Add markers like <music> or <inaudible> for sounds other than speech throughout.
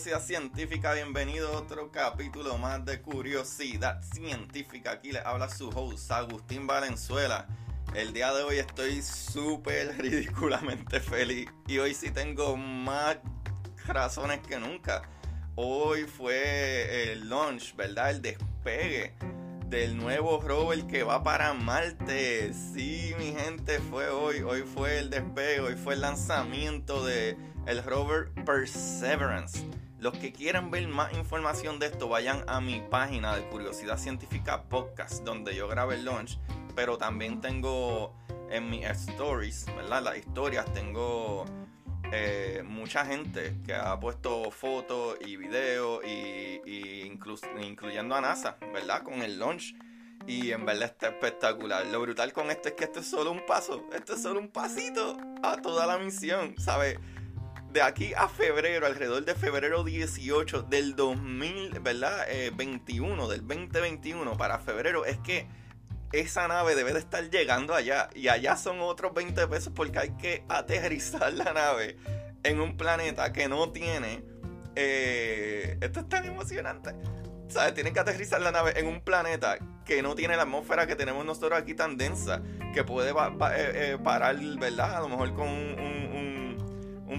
Curiosidad Científica, bienvenido a otro capítulo más de Curiosidad Científica. Aquí les habla su host Agustín Valenzuela. El día de hoy estoy súper <laughs> ridículamente feliz y hoy sí tengo más razones que nunca. Hoy fue el launch, ¿verdad? El despegue del nuevo rover que va para Marte. Sí, mi gente, fue hoy. Hoy fue el despegue, hoy fue el lanzamiento de el rover Perseverance. Los que quieran ver más información de esto, vayan a mi página de Curiosidad Científica Podcast, donde yo grabé el launch. Pero también tengo en mis stories, ¿verdad? Las historias, tengo eh, mucha gente que ha puesto fotos y videos, y, incluyendo a NASA, ¿verdad? Con el launch. Y en verdad está espectacular. Lo brutal con esto es que esto es solo un paso. Esto es solo un pasito a toda la misión, ¿sabes? De aquí a febrero, alrededor de febrero 18 del 2000, ¿verdad? 21, eh, del 2021 para febrero, es que esa nave debe de estar llegando allá. Y allá son otros 20 pesos porque hay que aterrizar la nave en un planeta que no tiene... Eh, esto es tan emocionante. ¿Sabes? Tienen que aterrizar la nave en un planeta que no tiene la atmósfera que tenemos nosotros aquí tan densa, que puede eh, parar, ¿verdad? A lo mejor con un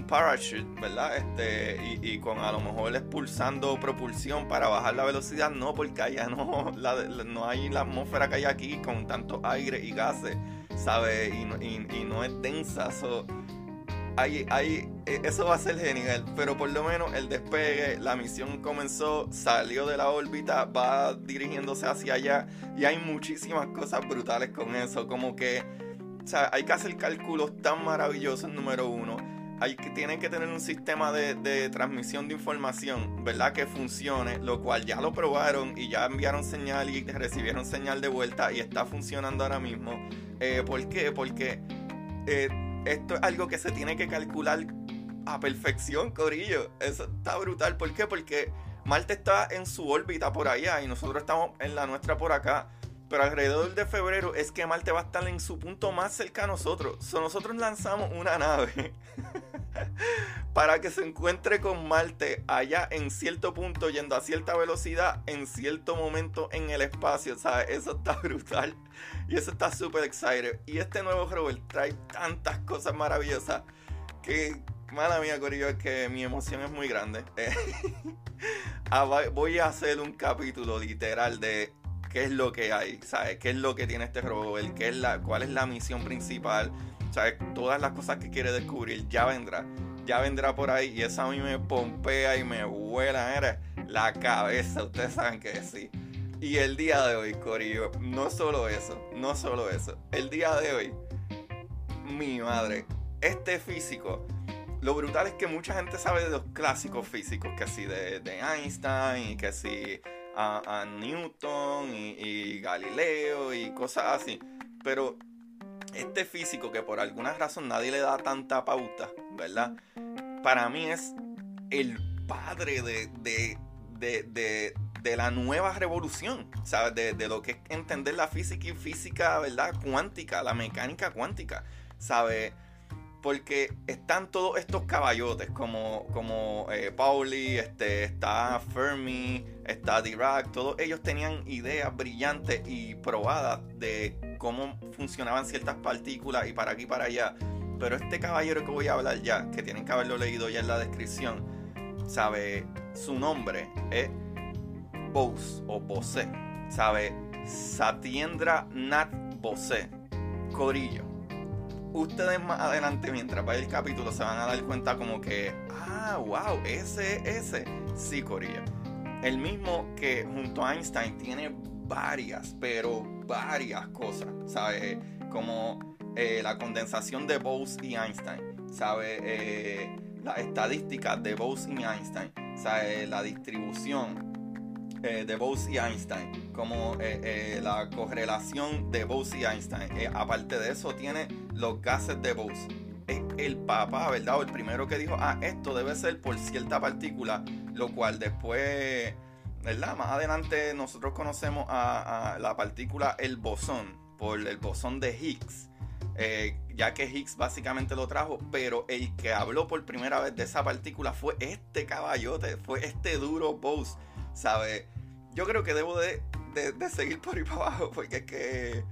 parachute, ¿verdad? Este, y, con a lo mejor expulsando propulsión para bajar la velocidad, no, porque allá no, no hay la atmósfera que hay aquí con tanto aire y gases, ¿sabes? Y, no es densa. hay, hay, e, eso va a ser genial, pero por lo menos el despegue, la misión comenzó, salió de la órbita, va dirigiéndose hacia allá y hay muchísimas cosas brutales con eso, como que o sea, hay que hacer cálculos tan maravillosos, número uno hay que, tienen que tener un sistema de, transmisión de información, ¿verdad? Que funcione, lo cual ya lo probaron y ya enviaron señal y recibieron señal de vuelta y está funcionando ahora mismo. Eh, ¿Por qué? Porque eh, esto es algo que se tiene que calcular a perfección, Corillo. Eso está brutal. ¿Por qué? Porque Marte está en su órbita por allá y nosotros estamos en la nuestra por acá. Pero alrededor de febrero es que Marte va a estar en su punto más cerca a nosotros. So, nosotros lanzamos una nave <laughs> para que se encuentre con Marte allá en cierto punto, yendo a cierta velocidad, en cierto momento en el espacio. ¿sabes? Eso está <laughs> brutal. Y eso está súper excited. Y este nuevo rover trae tantas cosas maravillosas que, mala mía, Corillo, es que mi emoción es muy grande. <laughs> Ah, voy a hacer un capítulo literal de qué es lo que hay, ¿sabes? ¿Qué es lo que tiene este rover? ¿Qué es la, ¿Cuál es la misión principal? ¿Sabes? Todas las cosas que quiere descubrir ya vendrá. ya vendrá por ahí y eso a mí me pompea y me vuela era la cabeza, ustedes saben que sí. Y el día de hoy, Corillo, no solo eso, no solo eso, el día de hoy, mi madre, este físico, lo brutal es que mucha gente sabe de los clásicos físicos, que así de, Einstein y que así a, Newton y, Galileo y cosas así. Pero este físico que por alguna razón nadie le da tanta pauta, ¿verdad? Para mí es el padre de, de, la nueva revolución, ¿sabes? De, lo que es entender la física y física, ¿verdad? Cuántica, la mecánica cuántica, ¿sabes? Porque están todos estos caballotes, como, como eh, Pauli, este, está Fermi, está Dirac, todos ellos tenían ideas brillantes y probadas de cómo funcionaban ciertas partículas y para aquí y para allá. Pero este caballero que voy a hablar ya, que tienen que haberlo leído ya en la descripción, sabe, su nombre es Bose o Bose, sabe, Satiendra Nat Bose, Corillo. Ustedes más adelante, mientras vaya el capítulo, se van a dar cuenta como que, ah, wow, ese, ese, sí, Corillo. El mismo que junto a Einstein tiene varias, pero varias cosas, ¿sabes? Como eh, la condensación de Bose y Einstein, ¿sabes? Eh, las estadísticas de Bose y Einstein, ¿sabes? La distribución eh, de Bose y Einstein, como la correlación de Bose y Einstein. aparte de eso, tiene los gases de Bose. El papá, ¿verdad? O el primero que dijo, ah, esto debe ser por cierta partícula, lo cual después ¿verdad? Más adelante nosotros conocemos a, la partícula el bosón, por el bosón de Higgs, eh, ya que Higgs básicamente lo trajo, pero el que habló por primera vez de esa partícula fue este caballote, fue este duro Bose, ¿sabes? Yo creo que debo de, seguir por ahí <laughs> para abajo, porque es que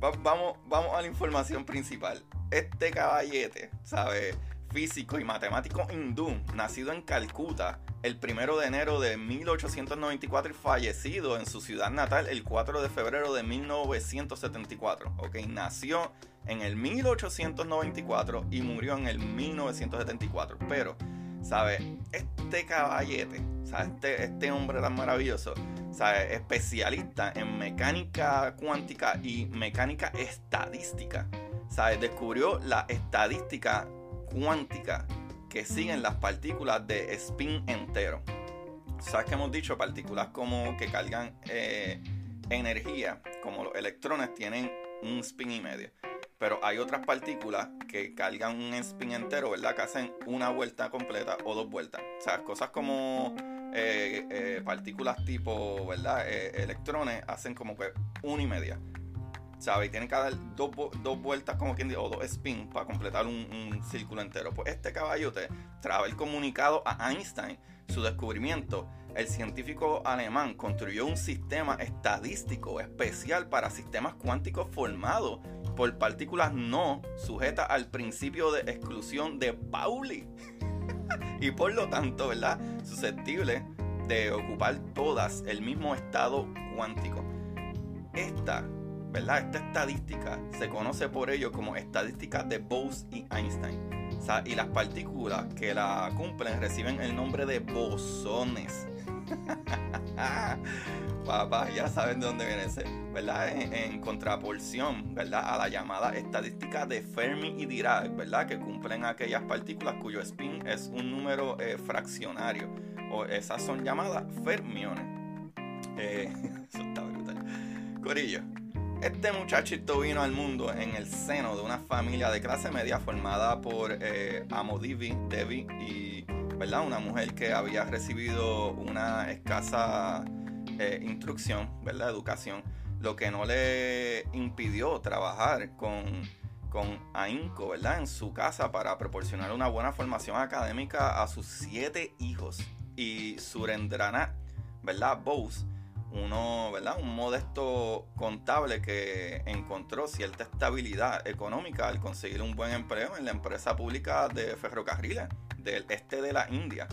vamos, vamos a la información principal. Este caballete, ¿sabes? Físico y matemático hindú, nacido en Calcuta, el primero de enero de 1894 y fallecido en su ciudad natal el 4 de febrero de 1974. Ok, nació en el 1894 y murió en el 1974. Pero, ¿sabe? Este caballete, ¿sabe? Este, este hombre tan maravilloso, ¿sabe? Especialista en mecánica cuántica y mecánica estadística. ¿Sabe? Descubrió la estadística cuántica que siguen las partículas de spin entero. ¿Sabes que hemos dicho? Partículas como que cargan eh, energía, como los electrones tienen un spin y medio. Pero hay otras partículas que cargan un spin entero, ¿verdad? Que hacen una vuelta completa o dos vueltas. O sea, cosas como eh, eh, partículas tipo, ¿verdad? electrones hacen como que una y media. ¿sabes? Y tienen que dar dos, vueltas, como quien dice, o dos spins para completar un, círculo entero. Pues este caballote, tras haber comunicado a Einstein su descubrimiento, el científico alemán construyó un sistema estadístico especial para sistemas cuánticos formados por partículas no sujetas al principio de exclusión de Pauli. <laughs> y por lo tanto, ¿verdad? Susceptibles de ocupar todas el mismo estado cuántico. Esta ¿verdad? Esta estadística se conoce por ello como estadística de Bose y Einstein. y las partículas que la cumplen reciben el nombre de bosones. <laughs> Papá, ya saben de dónde viene ese, ¿verdad? En, contraporción, ¿verdad? A la llamada estadística de Fermi y Dirac, ¿verdad? Que cumplen aquellas partículas cuyo spin es un número eh, fraccionario. O esas son llamadas fermiones. Eh, <laughs> eso está brutal. Corillo, este muchachito vino al mundo en el seno de una familia de clase media formada por eh, Amodivi, Devi y ¿verdad? una mujer que había recibido una escasa eh, instrucción, ¿verdad? educación, lo que no le impidió trabajar con, con ahínco ¿verdad? en su casa para proporcionar una buena formación académica a sus siete hijos. Y Surendranath, ¿verdad? Bose uno, ¿verdad? Un modesto contable que encontró cierta estabilidad económica al conseguir un buen empleo en la empresa pública de ferrocarriles del este de la India.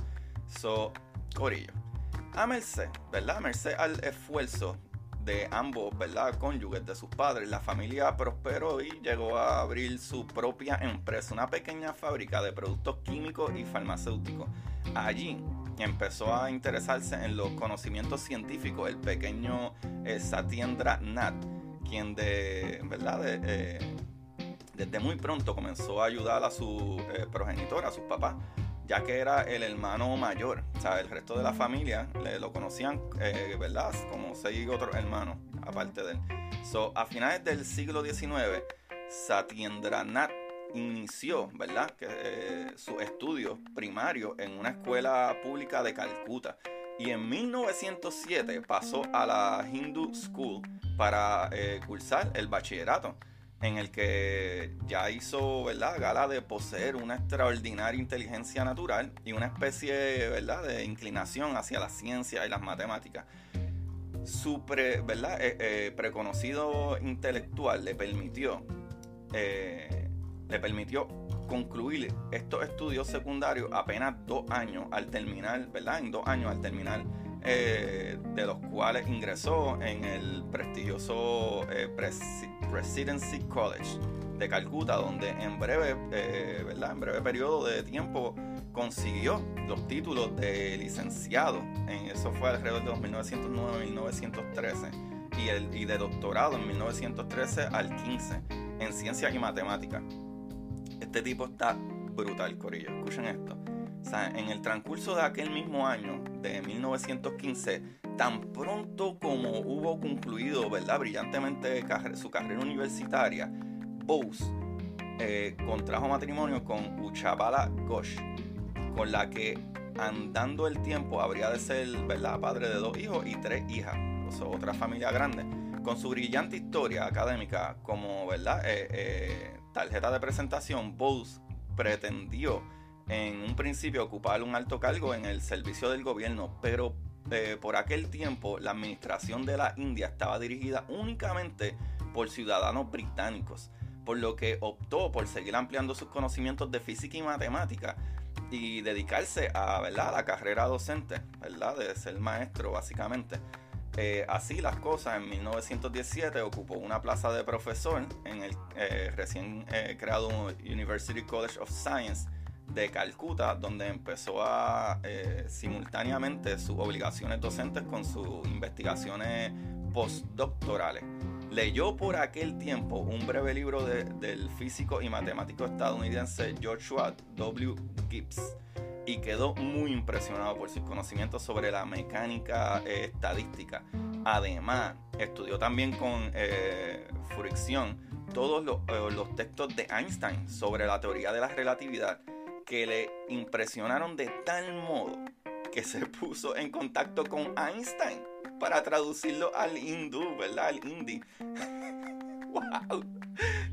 So, Corillo. A merced, ¿verdad? Merced al esfuerzo de ambos, ¿verdad? Cónyuges de sus padres, la familia prosperó y llegó a abrir su propia empresa, una pequeña fábrica de productos químicos y farmacéuticos. Allí empezó a interesarse en los conocimientos científicos el pequeño eh, Satyendra quien de, ¿verdad? Eh, desde muy pronto comenzó a ayudar a su eh, a sus papás, ya que era el hermano mayor. O sea, el resto de la familia le, lo conocían, ¿verdad? Como seis otros hermanos, aparte de él. So, a finales del siglo XIX, Nath inició, ¿verdad? Que, eh, sus estudios primarios en una escuela pública de Calcuta. Y en 1907 pasó a la Hindu School para eh, cursar el bachillerato, en el que ya hizo, ¿verdad? Gala de poseer una extraordinaria inteligencia natural y una especie, ¿verdad? De inclinación hacia la ciencia y las matemáticas. Su ¿verdad? Eh, preconocido intelectual le permitió le permitió concluir estos estudios secundarios apenas dos años al terminar, ¿verdad? En dos años al terminar, eh, de los cuales ingresó en el prestigioso eh, Presidency College de Calcuta, donde en breve, eh, ¿verdad? En breve periodo de tiempo consiguió los títulos de licenciado. En eso fue alrededor de 1909 1913 y, y de doctorado en 1913 al 15 en ciencias y matemáticas. Este tipo está brutal, Corillo. Escuchen esto. En el transcurso de aquel mismo año, de 1915, tan pronto como hubo concluido, ¿verdad? Brillantemente su carrera universitaria, Bose eh, contrajo matrimonio con Uchabala Ghosh, con la que andando el tiempo habría de ser, ¿verdad? Padre de dos hijos y tres hijas. O sea, otra familia grande. Con su brillante historia académica como, ¿verdad? Eh, eh, tarjeta de presentación, Bose pretendió en un principio ocupar un alto cargo en el servicio del gobierno, pero eh, por aquel tiempo la administración de la India estaba dirigida únicamente por ciudadanos británicos, por lo que optó por seguir ampliando sus conocimientos de física y matemática y dedicarse a, la carrera docente, de ser maestro básicamente. Eh, así las cosas, en 1917 ocupó una plaza de profesor en el eh, recién creado University College of Science de Calcuta, donde empezó a simultáneamente sus obligaciones docentes con sus investigaciones postdoctorales. Leyó por aquel tiempo un breve libro del físico y matemático estadounidense Joshua W. Gibbs y quedó muy impresionado por sus conocimientos sobre la mecánica eh, estadística. Además, estudió también con eh, fricción todos eh, los, textos de Einstein sobre la teoría de la relatividad que le impresionaron de tal modo que se puso en contacto con Einstein para traducirlo al hindú, ¿verdad? Al hindi. <laughs> ¡Wow!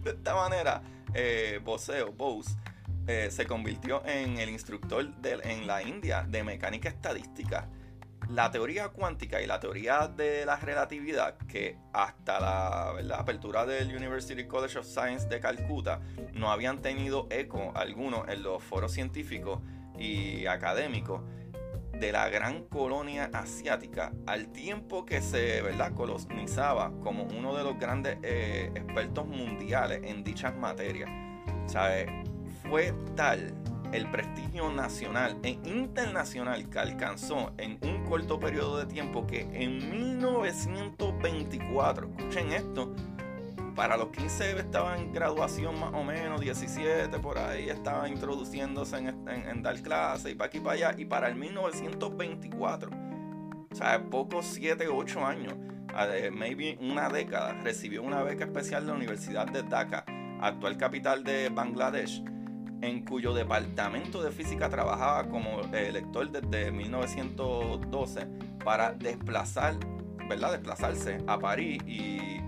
De esta manera, eh, Bose eh, se convirtió en el instructor en la India de mecánica estadística. La teoría cuántica y la teoría de la relatividad, que hasta la apertura del University College of Science de Calcuta no habían tenido eco alguno en los foros científicos y académicos de la gran colonia asiática, al tiempo que se ¿verdad? colonizaba como uno de los grandes eh, expertos mundiales en dichas materias. ¿Sabes? fue tal el prestigio nacional e internacional que alcanzó en un corto periodo de tiempo que en 1924, escuchen esto, para los 15 estaba en graduación más o menos, 17 por ahí estaba introduciéndose en, dar clases y para aquí y para allá, y para el 1924, o sea, pocos 7, 8 años, maybe una década, recibió una beca especial de la Universidad de Dhaka, actual capital de Bangladesh en cuyo departamento de física trabajaba como lector desde 1912 para desplazar, ¿verdad? desplazarse a París y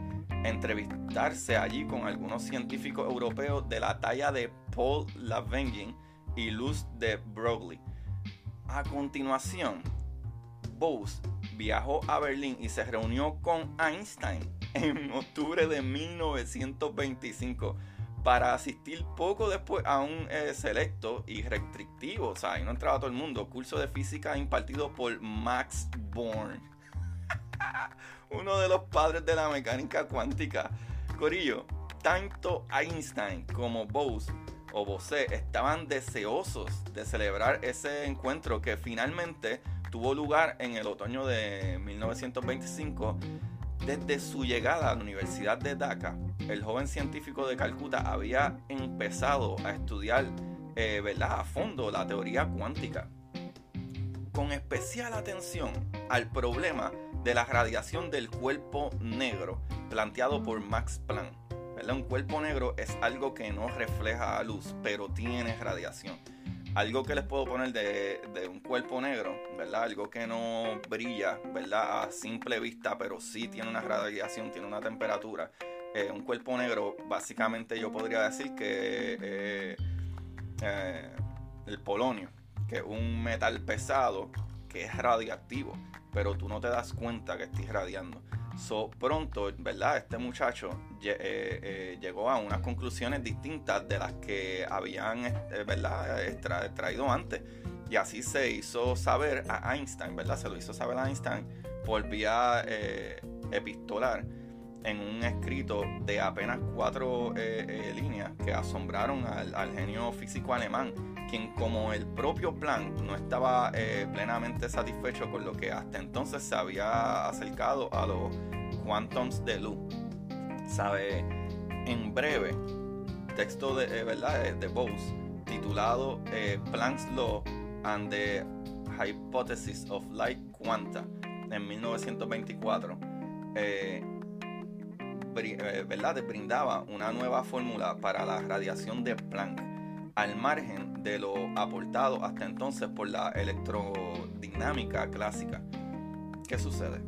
entrevistarse allí con algunos científicos europeos de la talla de Paul Lavengin y Luz de Broglie. A continuación, Bose viajó a Berlín y se reunió con Einstein en octubre de 1925 para asistir poco después a un eh, selecto y restrictivo, o sea, ahí no entraba todo el mundo, curso de física impartido por Max Born. <laughs> Uno de los padres de la mecánica cuántica. Corillo, tanto Einstein como Bose o Bose estaban deseosos de celebrar ese encuentro que finalmente tuvo lugar en el otoño de 1925. Desde su llegada a la Universidad de Dhaka, el joven científico de Calcuta había empezado a estudiar eh, a fondo la teoría cuántica, con especial atención al problema de la radiación del cuerpo negro planteado por Max Planck. Un cuerpo negro es algo que no refleja luz, pero tiene radiación. Algo que les puedo poner de, un cuerpo negro, ¿verdad? Algo que no brilla, ¿verdad? A simple vista, pero sí tiene una radiación, tiene una temperatura. Eh, un cuerpo negro, básicamente yo podría decir que eh, eh, el polonio, que es un metal pesado que es radiactivo, pero tú no te das cuenta que está irradiando. So, pronto, ¿verdad? Este muchacho eh, eh, llegó a unas conclusiones distintas de las que habían, eh, ¿verdad? traído antes. Y así se hizo saber a Einstein, ¿verdad? Se lo hizo saber a Einstein por vía epistolar en un escrito de apenas cuatro líneas que asombraron al, genio físico alemán, quien como el propio Planck no estaba plenamente satisfecho con lo que hasta entonces se había acercado a los quantums de luz. Sabe, en breve, texto de, eh, ¿verdad? de Bose, titulado eh, Planck's Law and the Hypothesis of Light Quanta, en 1924, eh, ¿verdad? brindaba una nueva fórmula para la radiación de Planck, al margen de lo aportado hasta entonces por la electrodinámica clásica. ¿Qué sucede?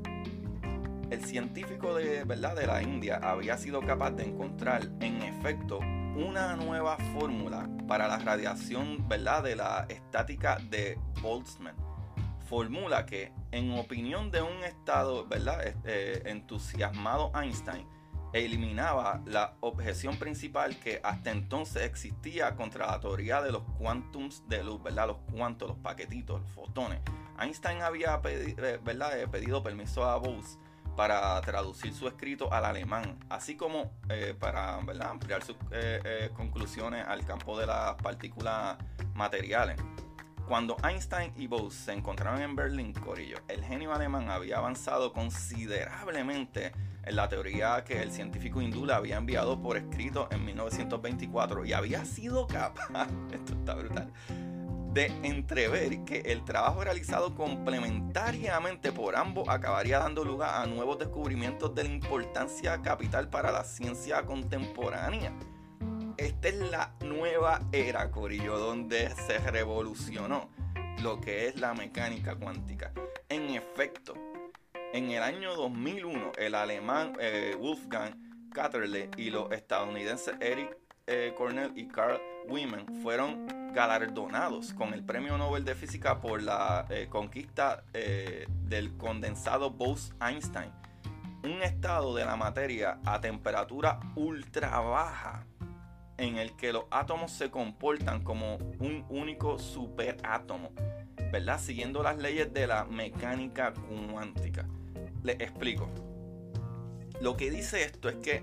el científico de, ¿verdad? de la India había sido capaz de encontrar en efecto una nueva fórmula para la radiación ¿verdad? de la estática de Boltzmann. Fórmula que, en opinión de un estado ¿verdad? Este, entusiasmado Einstein, eliminaba la objeción principal que hasta entonces existía contra la teoría de los quantums de luz, ¿verdad? los cuantos, los paquetitos, los fotones. Einstein había eh, ¿verdad? Eh, pedido permiso a Bose para traducir su escrito al alemán, así como eh, para ampliar sus conclusiones al campo de las partículas materiales. Cuando Einstein y Bose se encontraron en Berlín, Corillo, el genio alemán había avanzado considerablemente en la teoría que el científico hindú le había enviado por escrito en 1924 y había sido capaz, <laughs> esto está brutal, de entrever que el trabajo realizado complementariamente por ambos acabaría dando lugar a nuevos descubrimientos de la importancia capital para la ciencia contemporánea. Esta es la nueva era, Corillo, donde se revolucionó lo que es la mecánica cuántica. En efecto, en el año 2001, el alemán eh, Wolfgang Katterle y los estadounidenses Eric eh, Cornell y Carl Women fueron galardonados con el Premio Nobel de Física por la eh, conquista del condensado Bose-Einstein, un estado de la materia a temperatura ultra baja en el que los átomos se comportan como un único superátomo, ¿verdad? Siguiendo las leyes de la mecánica cuántica. Les explico. Lo que dice esto es que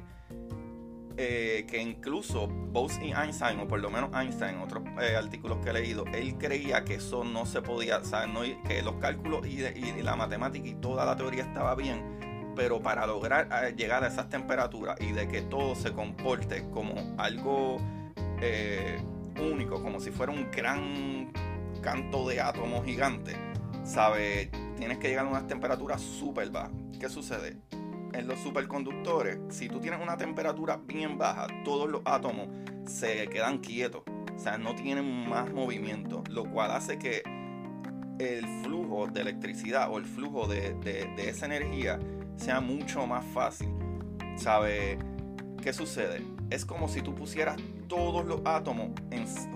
eh, que incluso Bose y Einstein, o por lo menos Einstein, otros eh, artículos que he leído, él creía que eso no se podía, o que los cálculos y, la matemática y toda la teoría estaba bien, pero para lograr eh, llegar a esas temperaturas y de que todo se comporte como algo único, como si fuera un gran canto de átomos gigante, ¿sabe? Tienes que llegar a unas temperaturas súper bajas. ¿Qué sucede? en los superconductores, si tú tienes una temperatura bien baja, todos los átomos se quedan quietos, o sea, no tienen más movimiento, lo cual hace que el flujo de electricidad o el flujo de, esa energía sea mucho más fácil. ¿Sabe qué sucede? Es como si tú pusieras todos los átomos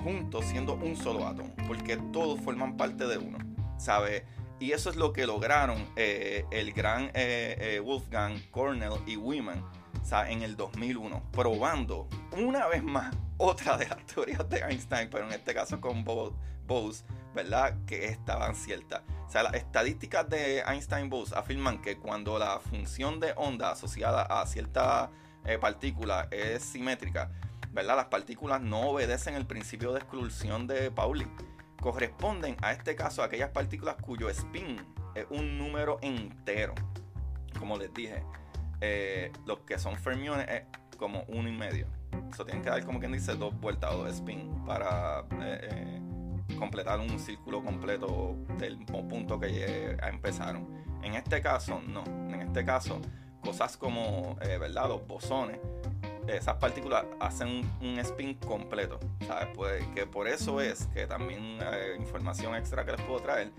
juntos siendo un solo átomo, porque todos forman parte de uno. ¿Sabe? Y eso es lo que lograron eh, el gran eh, eh, Wolfgang, Cornell y Wiman o en el 2001, probando una vez más otra de las teorías de Einstein, pero en este caso con Bose, ¿verdad? Que estaban ciertas. O sea, las estadísticas de Einstein-Bose afirman que cuando la función de onda asociada a cierta eh, partícula es simétrica, ¿verdad? Las partículas no obedecen el principio de exclusión de Pauli. Corresponden a este caso a aquellas partículas cuyo spin es un número entero. Como les dije, eh, los que son fermiones es como uno y medio. Eso tienen que dar como quien dice dos vueltas o spin para eh, eh, completar un círculo completo del punto que empezaron. En este caso, no. En este caso, cosas como, ¿verdad? Los bosones esas partículas hacen un, spin completo, ¿sabes? Pues, que por eso es que también eh, información extra que les puedo traer,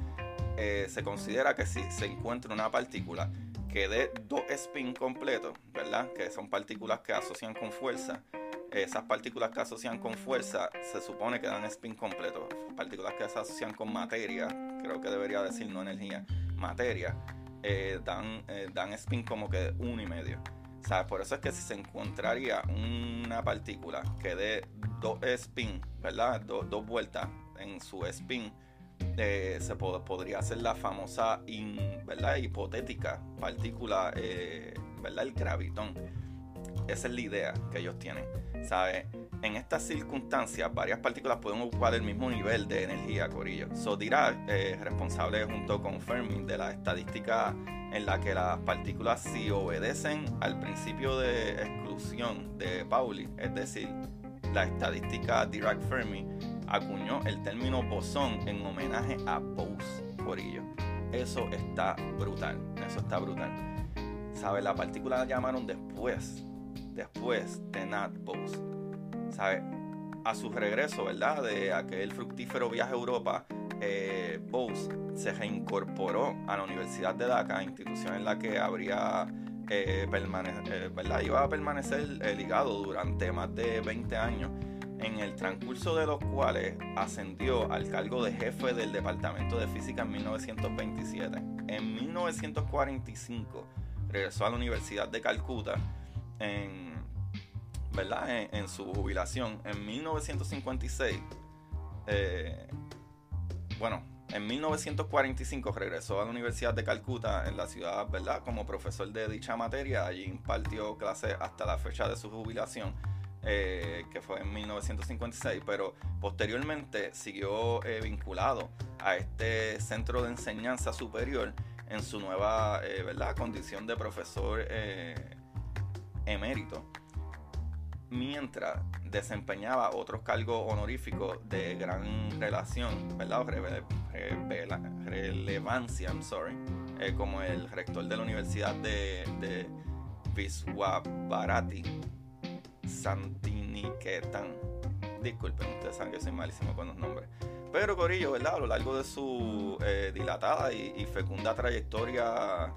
eh, se considera que si se encuentra una partícula que dé dos spin completos, ¿verdad? Que son partículas que asocian con fuerza. Esas partículas que asocian con fuerza se supone que dan spin completo. Partículas que se asocian con materia, creo que debería decir no energía, materia, eh, dan, dan spin como que uno y medio. Por eso es que si se encontraría una partícula que dé dos spin, ¿verdad? dos vueltas en su spin, eh, se podría hacer la famosa, ¿verdad? Hipotética partícula, eh, ¿verdad? El gravitón. Esa es la idea que ellos tienen, ¿sabes? En estas circunstancias, varias partículas pueden ocupar el mismo nivel de energía, Corillo. So Dirac, eh, responsable junto con Fermi de la estadística en la que las partículas si obedecen al principio de exclusión de Pauli, es decir, la estadística Dirac-Fermi, acuñó el término bosón en homenaje a Bose, Corillo. Eso está brutal, eso está brutal. ¿Sabes? La partícula la llamaron después, después de Nat Bose. ¿Sabes? A su regreso, ¿verdad? De aquel fructífero viaje a Europa, eh, Bose se reincorporó a la Universidad de Dhaka, institución en la que habría eh, eh, ¿verdad? iba a permanecer ligado durante más de 20 años, en el transcurso de los cuales ascendió al cargo de jefe del Departamento de Física en 1927. En 1945 regresó a la Universidad de Calcuta en, ¿verdad? en, su jubilación. En 1956 bueno, en 1945 regresó a la Universidad de Calcuta en la ciudad, ¿verdad? Como profesor de dicha materia. Allí impartió clases hasta la fecha de su jubilación, eh, que fue en 1956, pero posteriormente siguió eh, vinculado a este centro de enseñanza superior en su nueva, eh, ¿verdad? Condición de profesor emérito mientras desempeñaba otros cargos honoríficos de gran relación, ¿verdad? relevancia, I'm sorry, eh, como el rector de la Universidad de, de Viswabharati, Santiniketan. Disculpen, ustedes saben que soy malísimo con los nombres. Pero Corillo, ¿verdad? A lo largo de su eh, dilatada y fecunda trayectoria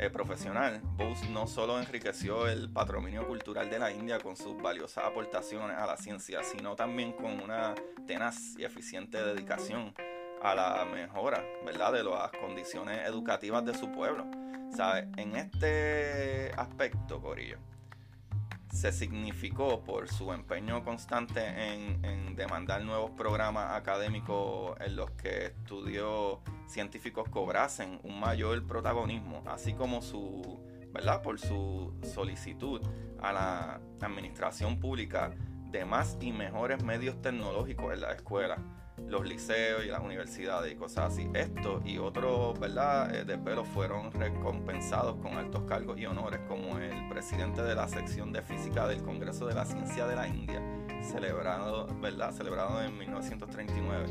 eh, profesional, Bose no solo enriqueció el patrimonio cultural de la India con sus valiosas aportaciones a la ciencia, sino también con una tenaz y eficiente dedicación a la mejora, ¿verdad?, de las condiciones educativas de su pueblo. ¿Sabe? En este aspecto, Corillo, se significó por su empeño constante en, demandar nuevos programas académicos en los que estudios científicos cobrasen un mayor protagonismo, así como su, ¿verdad? Por su solicitud a la administración pública de más y mejores medios tecnológicos en la escuela los liceos y las universidades y cosas así. Esto y otros, ¿verdad?, eh, desvelos fueron recompensados con altos cargos y honores, como el presidente de la sección de física del Congreso de la Ciencia de la India, celebrado, ¿verdad?, celebrado en 1939.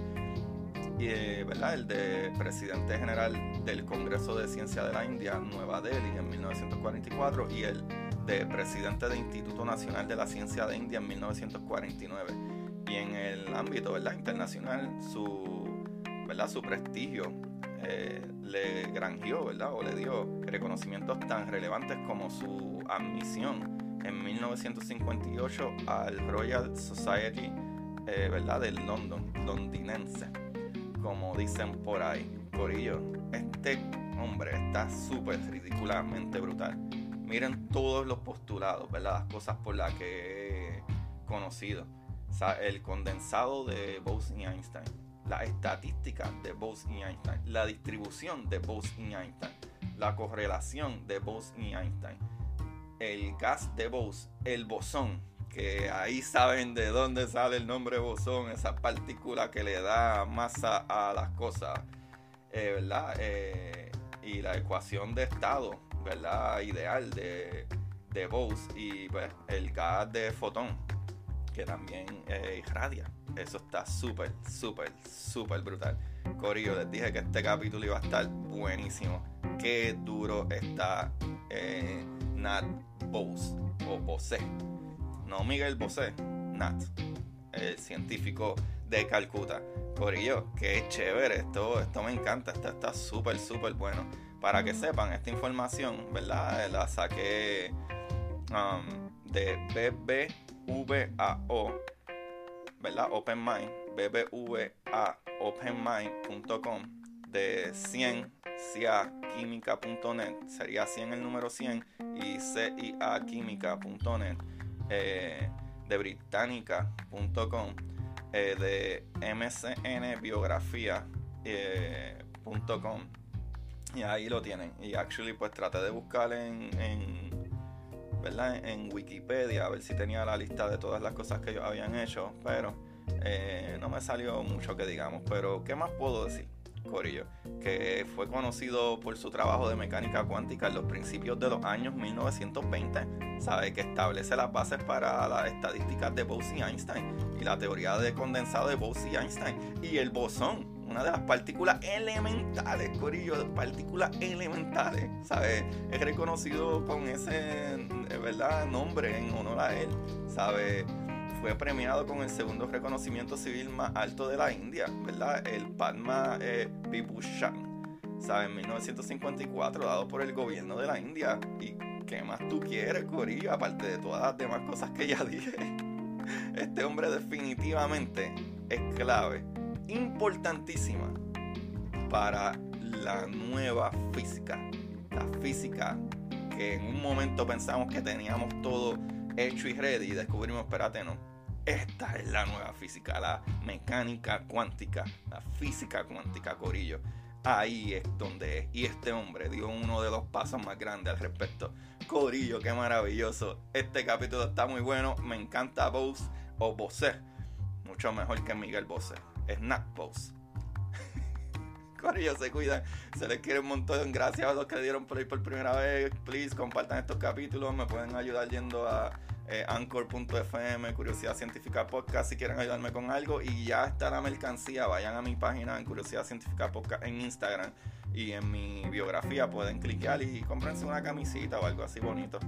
Y, eh, ¿verdad?, el de presidente general del Congreso de Ciencia de la India, Nueva Delhi, en 1944, y el de presidente del Instituto Nacional de la Ciencia de India en 1949 y en el ámbito ¿verdad? internacional su, ¿verdad? su prestigio eh, le granjeó ¿verdad? o le dio reconocimientos tan relevantes como su admisión en 1958 al Royal Society eh, ¿verdad? del London, londinense, como dicen por ahí. Por ello, este hombre está súper ridículamente brutal Miren todos los postulados, ¿verdad? Las cosas por las que he conocido. El condensado de Bose y Einstein, la estadística de Bose y Einstein, la distribución de Bose y Einstein, la correlación de Bose y Einstein, el gas de Bose, el bosón, que ahí saben de dónde sale el nombre bosón, esa partícula que le da masa a las cosas, eh, ¿verdad? Eh, y la ecuación de estado, ¿verdad? Ideal de, de Bose y pues, el gas de fotón, también eh, irradia. Eso está súper, súper, súper brutal. Corillo, les dije que este capítulo iba a estar buenísimo. Qué duro está Nat Bose o Bose no Miguel Bosé, Nat, el científico de Calcuta. Corillo, qué chévere, esto, esto me encanta, esto está súper, súper bueno. Para que sepan, esta información, ¿verdad? La saqué um, de BBVAO, ¿verdad? Open Mind, BBVAOpenmind.com de 100 ciaquímica.net sería 100 el número 100 y ciaquímica.net eh, de británica.com, eh, de mcnbiografía.com. Eh, y ahí lo tienen. Y actually pues traté de buscar en, en, ¿verdad? en Wikipedia a ver si tenía la lista de todas las cosas que ellos habían hecho. Pero no me salió mucho que digamos. Pero ¿qué más puedo decir? Corillo, que fue conocido por su trabajo de mecánica cuántica en los principios de los años 1920, sabe que establece las bases para las estadísticas de Bose y Einstein y la teoría de condensado de Bose y Einstein y el bosón, una de las partículas elementales, Corillo, partículas elementales, sabe, es reconocido con ese, ¿verdad? nombre en honor a él, sabe fue premiado con el segundo reconocimiento civil más alto de la India, ¿verdad? El Padma eh, Vibhushan, ¿sabes? En 1954, dado por el gobierno de la India. ¿Y qué más tú quieres, Corillo? Aparte de todas las demás cosas que ya <laughs> dije. Este hombre definitivamente es clave, importantísima para la nueva física. La física que en un momento pensamos que teníamos todo hecho y ready y descubrimos, espérate, no. Esta es la nueva física, la mecánica cuántica, la física cuántica, Corillo. Ahí es donde es. Y este hombre dio uno de los pasos más grandes al respecto. Corillo, qué maravilloso. Este capítulo está muy bueno. Me encanta Bose o Bose. Mucho mejor que Miguel Bose. Snack Bose. <laughs> Corillo, se cuidan. Se les quiere un montón. Gracias a los que dieron ahí por primera vez. Please, compartan estos capítulos. Me pueden ayudar yendo a eh, anchor.fm, Curiosidad Científica Podcast, si quieren ayudarme con algo. Y ya está la mercancía. Vayan a mi página en Curiosidad Científica Podcast en Instagram. Y en mi biografía pueden clicar y cómprense una camisita o algo así bonito.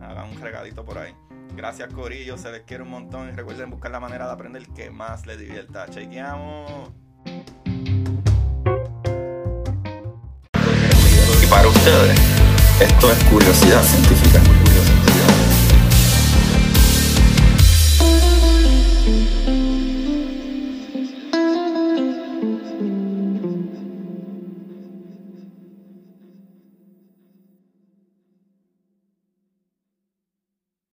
Hagan un regalito por ahí. Gracias Corillo, se les quiere un montón y recuerden buscar la manera de aprender que más les divierta. Chequeamos. Esto es Curiosidad Científica. Curiosidad Científica.